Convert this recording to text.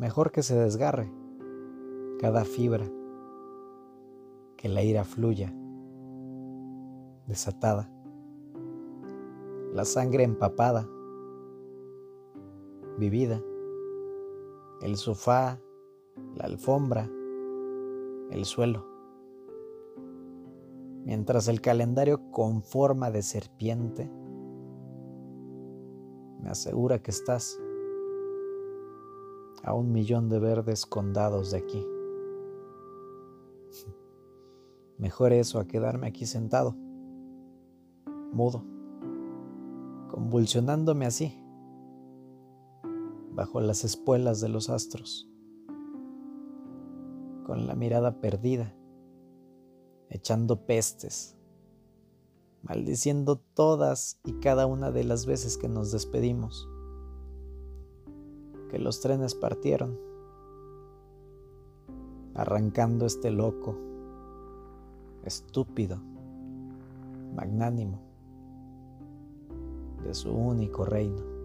mejor que se desgarre cada fibra, que la ira fluya desatada, la sangre empapada, vivida, el sofá, la alfombra, el suelo, mientras el calendario con forma de serpiente me asegura que estás a un millón de verdes condados de aquí. Mejor eso a quedarme aquí sentado, mudo, convulsionándome así, bajo las espuelas de los astros, con la mirada perdida, echando pestes, maldiciendo todas y cada una de las veces que nos despedimos que los trenes partieron, arrancando este loco, estúpido, magnánimo, de su único reino.